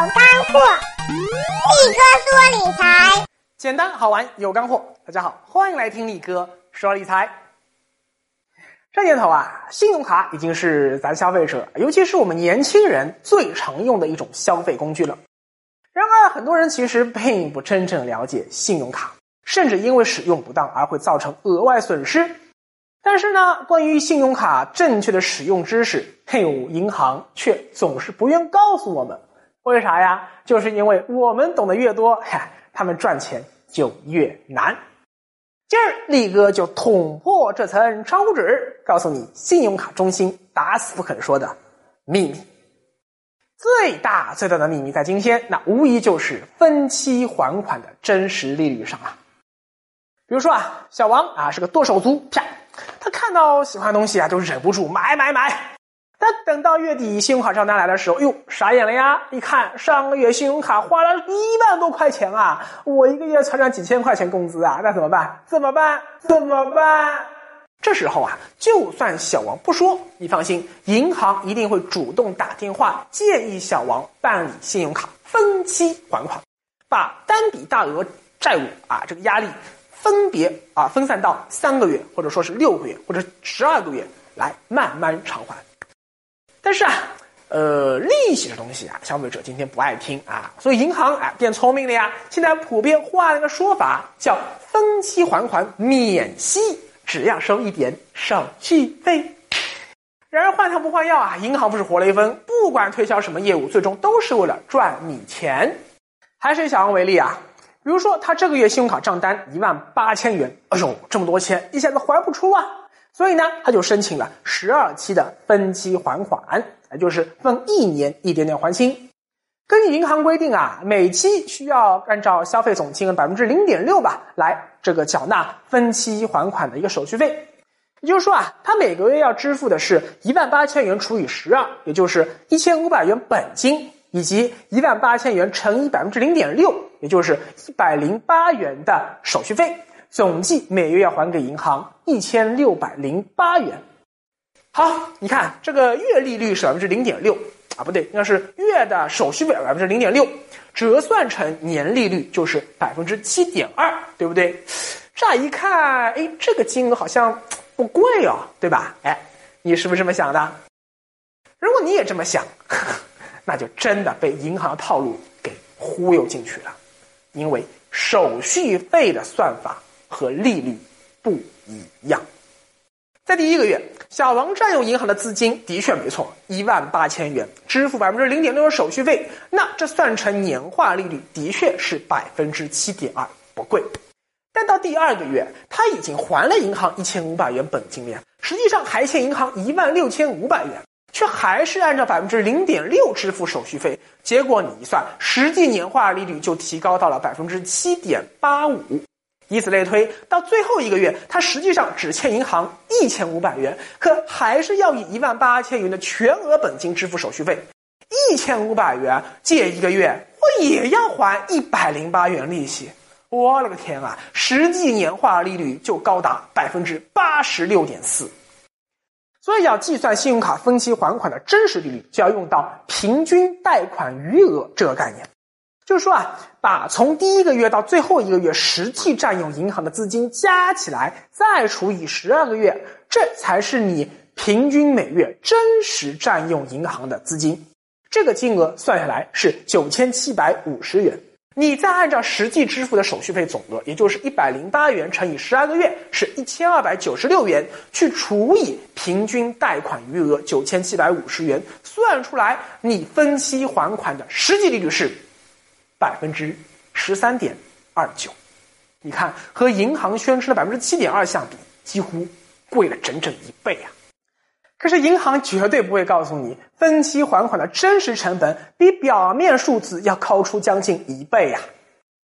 有干货，力哥说理财，简单好玩有干货。大家好，欢迎来听力哥说理财。这年头啊，信用卡已经是咱消费者，尤其是我们年轻人最常用的一种消费工具了。然而，很多人其实并不真正了解信用卡，甚至因为使用不当而会造成额外损失。但是呢，关于信用卡正确的使用知识，嘿，银行却总是不愿告诉我们。为啥呀？就是因为我们懂得越多，嗨，他们赚钱就越难。今儿力哥就捅破这层窗户纸，告诉你信用卡中心打死不肯说的秘密。最大最大的秘密在今天，那无疑就是分期还款的真实利率上啊。比如说啊，小王啊是个剁手族，啪。他看到喜欢的东西啊，就忍不住买买买。但等到月底信用卡账单来的时候，哟，傻眼了呀！一看上个月信用卡花了一万多块钱啊，我一个月才赚几千块钱工资啊，那怎么办？怎么办？怎么办？这时候啊，就算小王不说，你放心，银行一定会主动打电话建议小王办理信用卡分期还款，把单笔大额债务啊这个压力。分别啊分散到三个月，或者说是六个月，或者十二个月来慢慢偿还。但是啊，呃，利息这东西啊，消费者今天不爱听啊，所以银行啊变聪明了呀，现在普遍换了个说法，叫分期还款免息，只要收一点手续费。然而换汤不换药啊，银行不是活雷锋，不管推销什么业务，最终都是为了赚你钱。还是以小王为例啊。比如说，他这个月信用卡账单一万八千元，哎呦，这么多钱，一下子还不出啊！所以呢，他就申请了十二期的分期还款，也就是分一年一点点还清。根据银行规定啊，每期需要按照消费总金额百分之零点六吧，来这个缴纳分期还款的一个手续费。也就是说啊，他每个月要支付的是一万八千元除以十二，也就是一千五百元本金。以及一万八千元乘以百分之零点六，也就是一百零八元的手续费，总计每月要还给银行一千六百零八元。好，你看这个月利率是百分之零点六啊，不对，应该是月的手续费百分之零点六，折算成年利率就是百分之七点二，对不对？乍一看，哎，这个金额好像不贵哦，对吧？哎，你是不是这么想的？如果你也这么想。那就真的被银行套路给忽悠进去了，因为手续费的算法和利率不一样。在第一个月，小王占用银行的资金的确没错，一万八千元，支付百分之零点六的手续费，那这算成年化利率的确是百分之七点二，不贵。但到第二个月，他已经还了银行一千五百元本金了，实际上还欠银行一万六千五百元。却还是按照百分之零点六支付手续费，结果你一算，实际年化利率就提高到了百分之七点八五。以此类推，到最后一个月，他实际上只欠银行一千五百元，可还是要以一万八千元的全额本金支付手续费。一千五百元借一个月，我也要还一百零八元利息。我勒个天啊！实际年化利率就高达百分之八十六点四。所以要计算信用卡分期还款的真实利率，就要用到平均贷款余额这个概念。就是说啊，把从第一个月到最后一个月实际占用银行的资金加起来，再除以十二个月，这才是你平均每月真实占用银行的资金。这个金额算下来是九千七百五十元。你再按照实际支付的手续费总额，也就是一百零八元乘以十二个月，是一千二百九十六元，去除以平均贷款余额九千七百五十元，算出来你分期还款的实际利率是百分之十三点二九。你看，和银行宣称的百分之七点二相比，几乎贵了整整一倍啊！可是银行绝对不会告诉你，分期还款的真实成本比表面数字要高出将近一倍呀！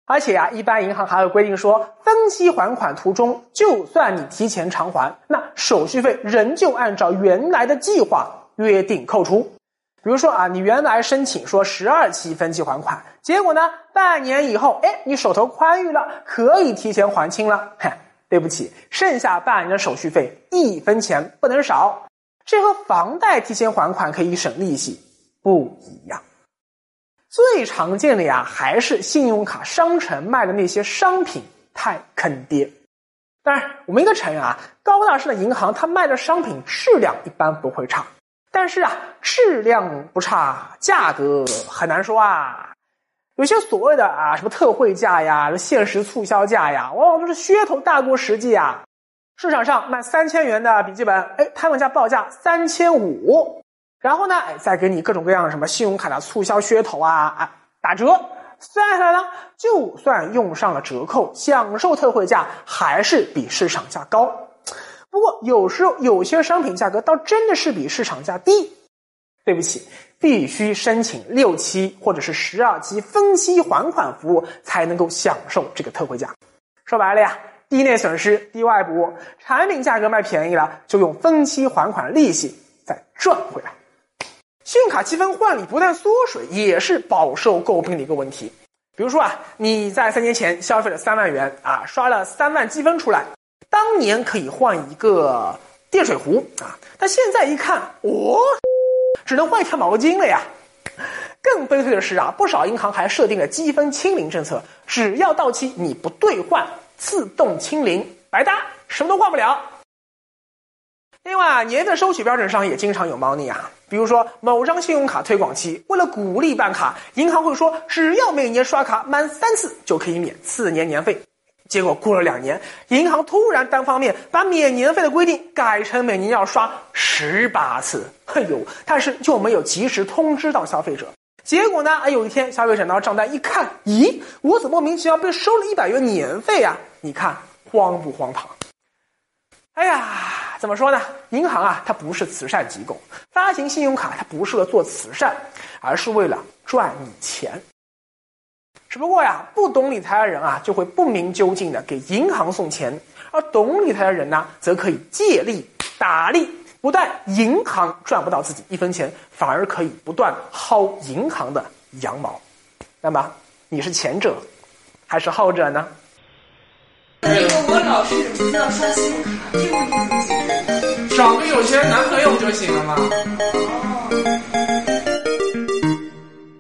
而且呀，一般银行还会规定说，分期还款途中，就算你提前偿还，那手续费仍旧按照原来的计划约定扣除。比如说啊，你原来申请说十二期分期还款，结果呢，半年以后，哎，你手头宽裕了，可以提前还清了。嘿，对不起，剩下半年的手续费一分钱不能少。这和房贷提前还款可以省利息不一样，最常见的呀，还是信用卡商城卖的那些商品太坑爹。当然，我们应该承认啊，高大上的银行它卖的商品质量一般不会差，但是啊，质量不差，价格很难说啊。有些所谓的啊什么特惠价呀、限时促销价呀，往往都是噱头大过实际啊。市场上卖三千元的笔记本，哎，他们家报价三千五，然后呢，哎，再给你各种各样的什么信用卡的促销噱头啊啊打折，算下来呢，就算用上了折扣，享受特惠价，还是比市场价高。不过有时候有些商品价格倒真的是比市场价低。对不起，必须申请六期或者是十二期分期还款服务，才能够享受这个特惠价。说白了呀，低内损失，低外补，产品价格卖便宜了，就用分期还款利息再赚回来。信用卡积分换礼不但缩水，也是饱受诟病的一个问题。比如说啊，你在三年前消费了三万元啊，刷了三万积分出来，当年可以换一个电水壶啊，但现在一看，哦。只能换一条毛巾了呀！更悲催的是啊，不少银行还设定了积分清零政策，只要到期你不兑换，自动清零，白搭，什么都换不了。另外啊，年费收取标准上也经常有猫腻啊，比如说某张信用卡推广期，为了鼓励办卡，银行会说只要每年刷卡满三次就可以免次年年费。结果过了两年，银行突然单方面把免年费的规定改成每年要刷十八次。哎呦，但是就没有及时通知到消费者。结果呢？哎，有一天消费者拿到账单一看，咦，我怎么莫名其妙被收了一百元年费啊？你看荒不荒唐？哎呀，怎么说呢？银行啊，它不是慈善机构，发行信用卡它不是为了做慈善，而是为了赚你钱。只不过呀，不懂理财的人啊，就会不明究竟的给银行送钱；而懂理财的人呢，则可以借力打力，不但银行赚不到自己一分钱，反而可以不断薅银行的羊毛。那么，你是前者还是后者呢？那个我老是忍不住要刷信用卡，这个问题怎么解决？找个有钱男朋友不就行了吗？